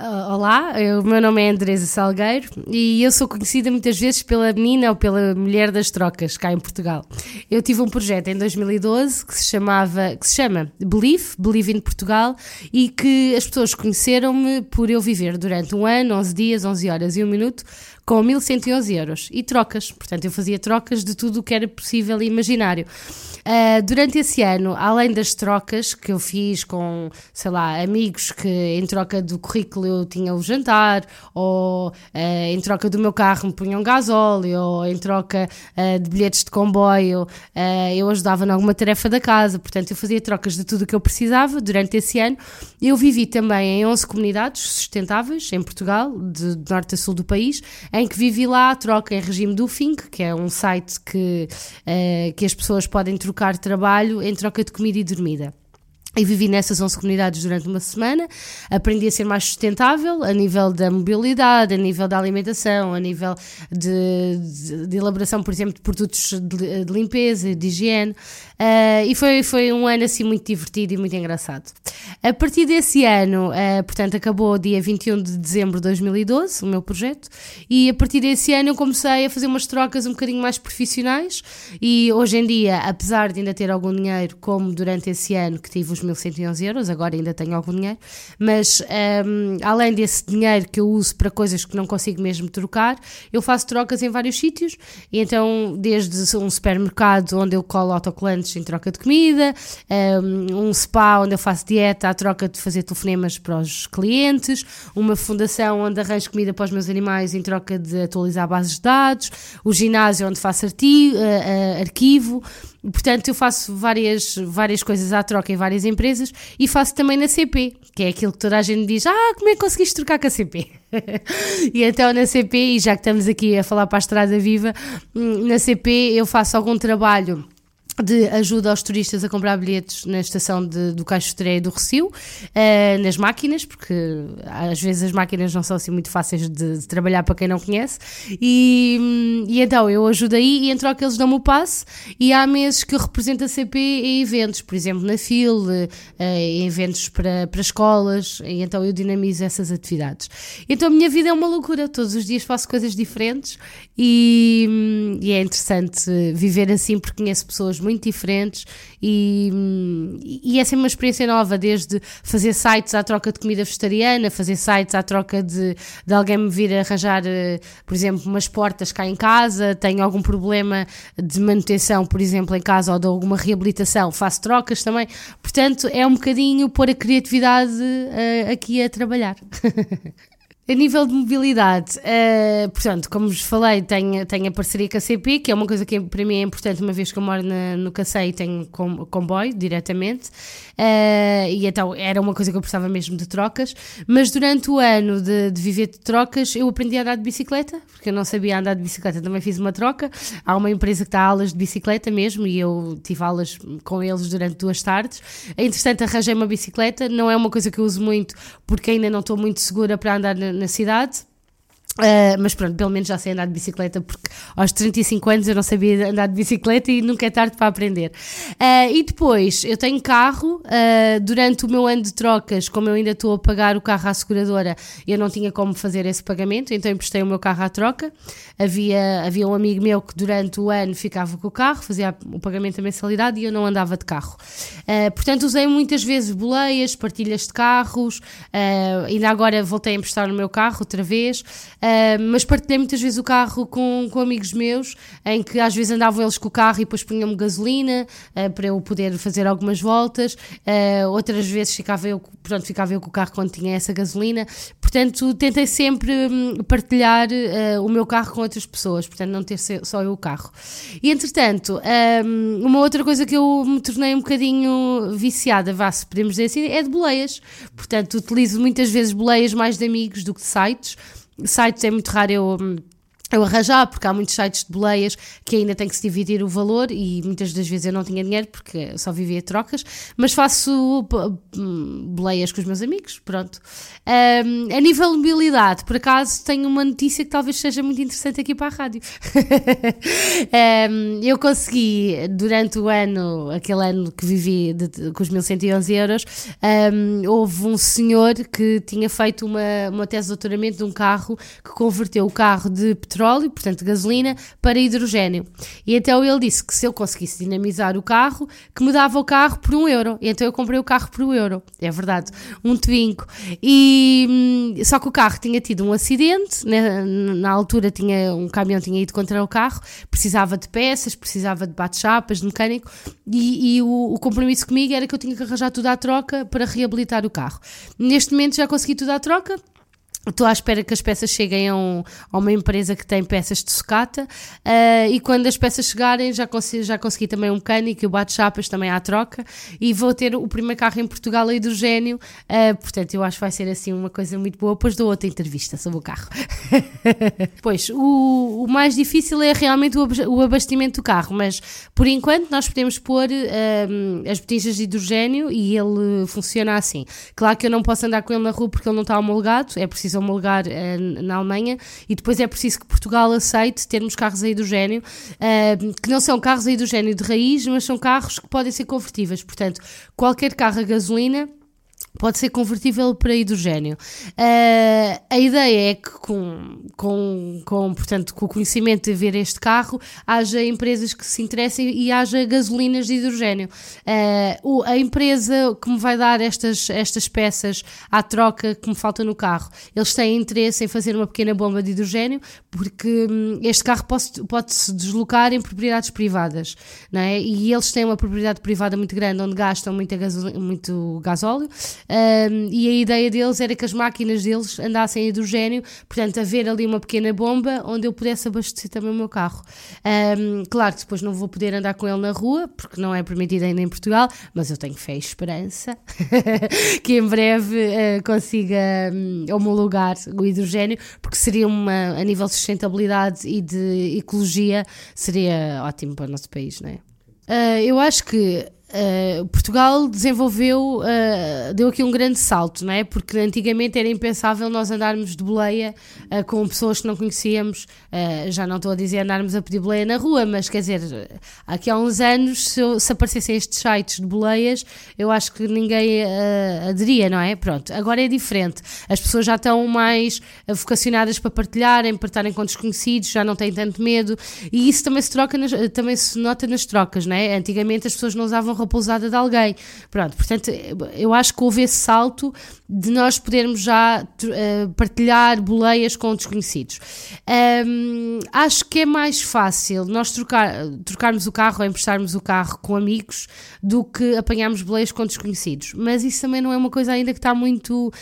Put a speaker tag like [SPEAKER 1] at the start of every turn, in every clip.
[SPEAKER 1] Uh, olá, o meu nome é Andresa Salgueiro e eu sou conhecida muitas vezes pela menina ou pela mulher das trocas cá em Portugal. Eu tive um projeto em 2012 que se chamava, que se chama Believe, Believe in Portugal e que as pessoas conheceram-me por eu viver durante um ano, 11 dias, 11 horas e um minuto com 1111 euros e trocas. Portanto, eu fazia trocas de tudo o que era possível e imaginário. Uh, durante esse ano, além das trocas que eu fiz com, sei lá, amigos que em troca do currículo eu tinha o jantar, ou uh, em troca do meu carro me punham gasóleo, ou em troca uh, de bilhetes de comboio eu ajudava em alguma tarefa da casa. Portanto, eu fazia trocas de tudo o que eu precisava durante esse ano. Eu vivi também em 11 comunidades sustentáveis em Portugal, de, de norte a sul do país, em que vivi lá troca em regime do FINC, que é um site que, uh, que as pessoas podem trocar trabalho em troca de comida e dormida. E vivi nessas 11 comunidades durante uma semana, aprendi a ser mais sustentável a nível da mobilidade, a nível da alimentação, a nível de, de, de elaboração, por exemplo, de produtos de, de limpeza, de higiene, uh, e foi, foi um ano assim muito divertido e muito engraçado. A partir desse ano, uh, portanto, acabou dia 21 de dezembro de 2012, o meu projeto, e a partir desse ano eu comecei a fazer umas trocas um bocadinho mais profissionais, e hoje em dia, apesar de ainda ter algum dinheiro, como durante esse ano que tive os os 1111 euros, agora ainda tenho algum dinheiro, mas um, além desse dinheiro que eu uso para coisas que não consigo mesmo trocar, eu faço trocas em vários sítios, e então desde um supermercado onde eu colo autocolantes em troca de comida, um, um spa onde eu faço dieta à troca de fazer telefonemas para os clientes, uma fundação onde arranjo comida para os meus animais em troca de atualizar bases de dados, o ginásio onde faço artigo, uh, uh, arquivo, Portanto, eu faço várias, várias coisas à troca em várias empresas e faço também na CP, que é aquilo que toda a gente diz: Ah, como é que conseguiste trocar com a CP? e então na CP, e já que estamos aqui a falar para a Estrada Viva, hum, na CP eu faço algum trabalho de ajuda aos turistas a comprar bilhetes na estação de, do Caixo Estreia do Recio, uh, nas máquinas, porque às vezes as máquinas não são assim muito fáceis de, de trabalhar para quem não conhece, e, e, então eu ajudo aí e em troca eles dão-me o passe, e há meses que eu represento a CP em eventos, por exemplo na FIL, uh, em eventos para, para escolas, e então eu dinamizo essas atividades. Então a minha vida é uma loucura, todos os dias faço coisas diferentes, e, e é interessante viver assim porque conheço pessoas muito muito diferentes e, e é sempre uma experiência nova, desde fazer sites à troca de comida vegetariana, fazer sites à troca de, de alguém me vir arranjar, eh, por exemplo, umas portas cá em casa, tenho algum problema de manutenção, por exemplo, em casa ou de alguma reabilitação, faço trocas também. Portanto, é um bocadinho pôr a criatividade uh, aqui a trabalhar. A nível de mobilidade, uh, portanto, como vos falei, tenho, tenho a parceria com a CP, que é uma coisa que para mim é importante, uma vez que eu moro na, no Cacei e tenho com, comboio diretamente, uh, e então era uma coisa que eu precisava mesmo de trocas, mas durante o ano de, de, viver de trocas eu aprendi a andar de bicicleta, porque eu não sabia andar de bicicleta, também fiz uma troca, há uma empresa que dá aulas de bicicleta mesmo, e eu tive aulas com eles durante duas tardes, entretanto arranjei uma bicicleta, não é uma coisa que eu uso muito, porque ainda não estou muito segura para andar na, na cidade. Uh, mas pronto, pelo menos já sei andar de bicicleta porque aos 35 anos eu não sabia andar de bicicleta e nunca é tarde para aprender. Uh, e depois, eu tenho carro, uh, durante o meu ano de trocas, como eu ainda estou a pagar o carro à seguradora, eu não tinha como fazer esse pagamento, então emprestei o meu carro à troca. Havia, havia um amigo meu que durante o ano ficava com o carro, fazia o pagamento da mensalidade e eu não andava de carro. portanto, usei muitas vezes boleias, partilhas de carros, ainda agora voltei a emprestar o meu carro outra vez. Mas partilhei muitas vezes o carro com, com amigos meus, em que às vezes andavam eles com o carro e depois punham-me gasolina uh, para eu poder fazer algumas voltas, uh, outras vezes ficava eu, pronto, ficava eu com o carro quando tinha essa gasolina. Portanto, tentei sempre hum, partilhar o meu carro com outras pessoas, portanto, não ter só eu o carro. E entretanto, um, uma outra coisa que eu me tornei um bocadinho viciada, vá, se podemos dizer assim, é de boleias. Portanto, utilizo muitas vezes boleias mais de amigos do que de sites sites é muito raro eu eu arranjar, porque há muitos sites de boleias que ainda tem que se dividir o valor e muitas das vezes eu não tinha dinheiro porque só vivia trocas, mas faço boleias com os meus amigos, pronto. Um, a nível de mobilidade, por acaso tenho uma notícia que talvez seja muito interessante aqui para a rádio. um, eu consegui, durante o ano, aquele ano que vivi de, com os 1111 euros, um, houve um senhor que tinha feito uma, uma tese de doutoramento de um carro que converteu o carro de petróleo petróleo, portanto gasolina, para hidrogênio. E então ele disse que se eu conseguisse dinamizar o carro, que me dava o carro por um euro. E então eu comprei o carro por um euro. É verdade, um Twingo. E hum, só que o carro tinha tido um acidente, na, né, na altura tinha um caminhão tinha ido contra o carro, precisava de peças, precisava de bate-chapas, de mecânico, e, e o, o compromisso comigo era que eu tinha que arranjar tudo à troca para reabilitar o carro. Neste momento já consegui tudo à troca, Estou à espera que as peças cheguem a, um, a, uma empresa que tem peças de sucata. Uh, e quando as peças chegarem já consegui, já consegui também um mecânico e o bate-chapas também à troca. E vou ter o primeiro carro em Portugal a hidrogênio, uh, portanto eu acho que vai ser assim uma coisa muito boa, depois dou outra entrevista sobre o carro. pois, o, o, mais difícil é realmente o, o, abastecimento do carro, mas por enquanto nós podemos pôr uh, as botijas de hidrogênio e ele funciona assim. Claro que eu não posso andar com ele na rua porque ele não está homologado, é preciso homologar uh, na Alemanha e depois é preciso que Portugal aceite termos carros a hidrogênio, uh, que não são carros a hidrogênio de raiz, mas são carros que podem ser convertíveis. Portanto, qualquer carro a gasolina pode ser convertível para hidrogênio. Uh, a ideia é que com, com, com, portanto, com o conhecimento de ver este carro, haja empresas que se interessem e haja gasolinas de hidrogênio. Uh, a empresa que me vai dar estas, estas peças à troca que me falta no carro, eles têm interesse em fazer uma pequena bomba de hidrogênio, porque hum, este carro pode, pode se deslocar em propriedades privadas, não é? e eles têm uma propriedade privada muito grande onde gastam muito, muito gasóleo um, e a ideia deles era que as máquinas deles andassem a hidrogênio, portanto, haver ali uma pequena bomba onde eu pudesse abastecer também o meu carro. Um, claro que depois não vou poder andar com ele na rua, porque não é permitido ainda em Portugal, mas eu tenho fé e esperança que em breve uh, consiga um, homologar o hidrogênio, porque seria uma, a nível de sustentabilidade e de ecologia, seria ótimo para o nosso país, não é? Uh, eu acho que Uh, Portugal desenvolveu, uh, deu aqui um grande salto, não é? Porque antigamente era impensável nós andarmos de boleia uh, com pessoas que não conhecíamos. já não estou a dizer andarmos a pedir boleia na rua, mas quer dizer, aqui há uns anos, se, eu, se aparecessem estes sites de boleias, eu acho que ninguém aderia, não é? Pronto, agora é diferente. As pessoas já estão mais vocacionadas para partilharem, para estarem com desconhecidos, já não têm tanto medo, e isso também se, troca nas, também se nota nas trocas, não é? Antigamente as pessoas não usavam roupa usada de alguém. Pronto, portanto, eu acho que houve esse salto de nós podermos já uh, partilhar boleias com desconhecidos. Um, acho que é mais fácil nós trocar, trocarmos o carro ou emprestarmos o carro com amigos do que apanharmos boleias com desconhecidos. Mas isso também não é uma coisa ainda que está muito,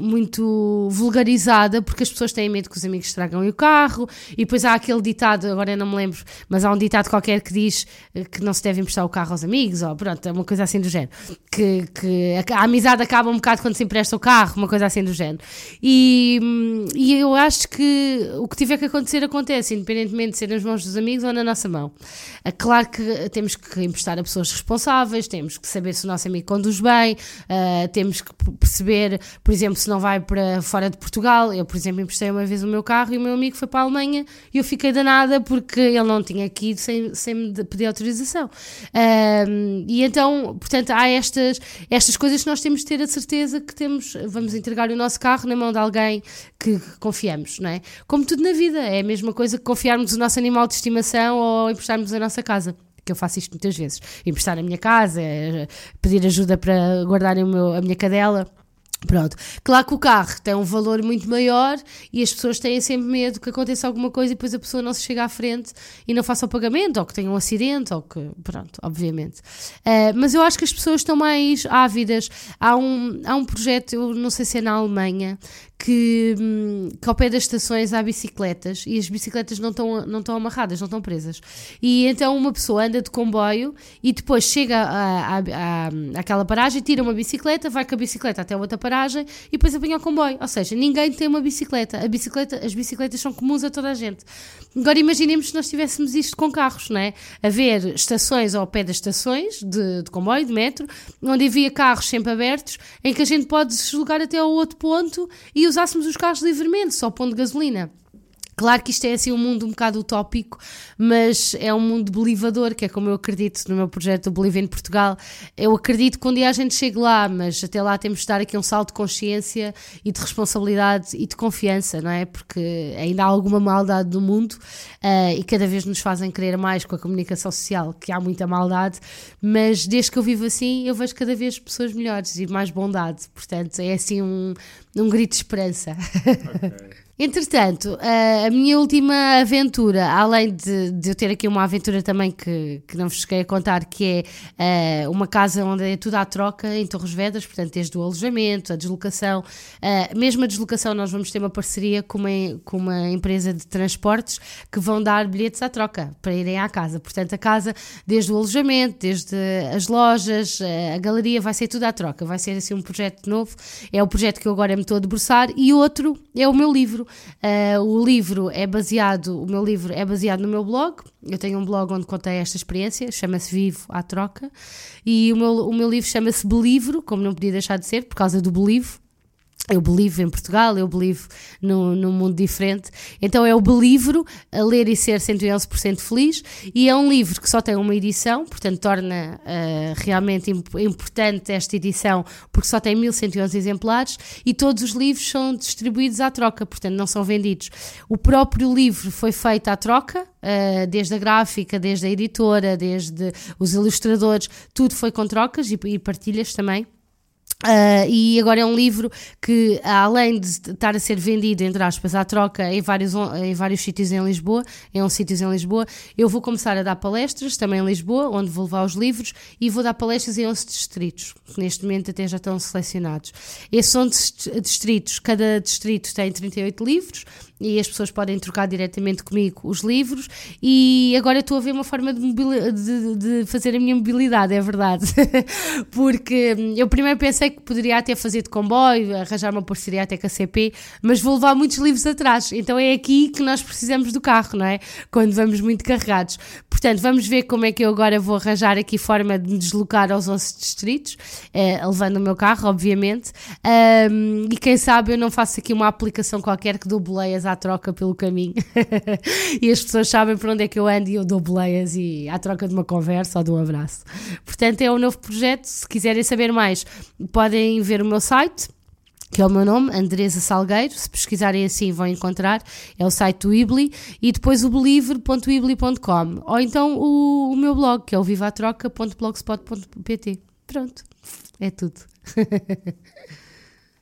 [SPEAKER 1] muito vulgarizada, porque as pessoas têm medo que os amigos estragam o carro, e depois há aquele ditado, agora eu não me lembro, mas há um ditado qualquer que diz que não se deve emprestar o carro aos amigos, ou pronto, é uma coisa assim do género. Que, que a, a amizade acaba um bocado quando se empresta o carro, uma coisa assim do género. E, e eu acho que o que tiver que acontecer, acontece, independentemente de ser nas mãos dos amigos ou na nossa mão. É claro que temos que emprestar a pessoas responsáveis, temos que saber se o nosso amigo conduz bem, uh, temos que perceber, por exemplo, se não vai para fora de Portugal. Eu, por exemplo, emprestei uma vez o meu carro e o meu amigo foi para a Alemanha e eu fiquei danada porque ele não tinha aqui sem, sem me pedir autorização. Um, e então, portanto, há estas, estas coisas que nós temos de ter a certeza que temos, vamos entregar o nosso carro na mão de alguém que, que confiamos, não é? Como tudo na vida, é a mesma coisa que confiarmos o nosso animal de estimação ou emprestarmos a nossa casa que eu faço isto muitas vezes, emprestar a minha casa, pedir ajuda para guardar a minha cadela. Pronto, claro que o carro tem um valor muito maior e as pessoas têm sempre medo que aconteça alguma coisa e depois a pessoa não se chega à frente e não faça o pagamento, ou que tenha um acidente, ou que, pronto, obviamente. Uh, mas eu acho que as pessoas estão mais ávidas. Há um, há um projeto, eu não sei se é na Alemanha, que, hum, que ao pé das estações há bicicletas e as bicicletas não estão, não estão amarradas, não estão presas. E então uma pessoa anda de comboio e depois chega à, àquela paragem, tira uma bicicleta, vai com a bicicleta até outra paragem e depois apanha o comboio. Ou seja, ninguém tem uma bicicleta. A bicicleta. As bicicletas são comuns a toda a gente. Agora imaginemos se nós tivéssemos isto com carros, não é? Haver estações ao pé das estações de, de comboio, de metro, onde havia carros sempre abertos, em que a gente pode deslocar até ao outro ponto e usássemos os carros livremente, só pondo gasolina. Claro que isto é assim um mundo um bocado utópico, mas é um mundo belivador, que é como eu acredito no meu projeto Bolívia em Portugal. Eu acredito que um dia a gente chegue lá, mas até lá temos de dar aqui um salto de consciência e de responsabilidade e de confiança, não é? Porque ainda há alguma maldade no mundo uh, e cada vez nos fazem querer mais com a comunicação social, que há muita maldade, mas desde que eu vivo assim eu vejo cada vez pessoas melhores e mais bondade. Portanto, é assim um, um grito de esperança. Okay. Entretanto, a minha última aventura, além de, de eu ter aqui uma aventura também que, que não vos cheguei a contar, que é uh, uma casa onde é tudo à troca em Torres Vedras, portanto, desde o alojamento, a deslocação, uh, mesmo a deslocação, nós vamos ter uma parceria com uma, com uma empresa de transportes que vão dar bilhetes à troca para irem à casa. Portanto, a casa, desde o alojamento, desde as lojas, a galeria, vai ser tudo à troca. Vai ser assim um projeto novo. É o projeto que eu agora me estou a debruçar. E outro é o meu livro Uh, o livro é baseado, o meu livro é baseado no meu blog. Eu tenho um blog onde contei esta experiência, chama-se Vivo à Troca. E o meu, o meu livro chama-se Belivro, como não podia deixar de ser, por causa do Believe eu believe em Portugal, eu believe num, num mundo diferente. Então é o Belivro, a ler e ser 111% feliz, e é um livro que só tem uma edição, portanto torna uh, realmente imp importante esta edição, porque só tem 1111 exemplares, e todos os livros são distribuídos à troca, portanto não são vendidos. O próprio livro foi feito à troca, uh, desde a gráfica, desde a editora, desde os ilustradores, tudo foi com trocas e, e partilhas também. Uh, e agora é um livro que, além de estar a ser vendido, entre aspas, à troca em vários, em vários sítios em Lisboa, em um sítios em Lisboa, eu vou começar a dar palestras também em Lisboa, onde vou levar os livros, e vou dar palestras em 11 distritos, que neste momento até já estão selecionados. Esses 11 distritos, cada distrito tem 38 livros, e as pessoas podem trocar diretamente comigo os livros e agora estou a ver uma forma de, de, de fazer a minha mobilidade, é verdade porque eu primeiro pensei que poderia até fazer de comboio, arranjar uma parceria até com a CP, mas vou levar muitos livros atrás, então é aqui que nós precisamos do carro, não é? Quando vamos muito carregados portanto vamos ver como é que eu agora vou arranjar aqui forma de me deslocar aos 11 distritos, eh, levando o meu carro, obviamente um, e quem sabe eu não faço aqui uma aplicação qualquer que dou boleias à troca pelo caminho. e as pessoas sabem para onde é que eu ando e eu dou boleias e à troca de uma conversa ou de um abraço. Portanto, é um novo projeto. Se quiserem saber mais, podem ver o meu site que é o meu nome, Andresa Salgueiro, se pesquisarem assim vão encontrar, é o site do Ibli, e depois o believer.ibli.com, ou então o, o, meu blog, que é o vivatroca.blogspot.pt. Pronto, é tudo.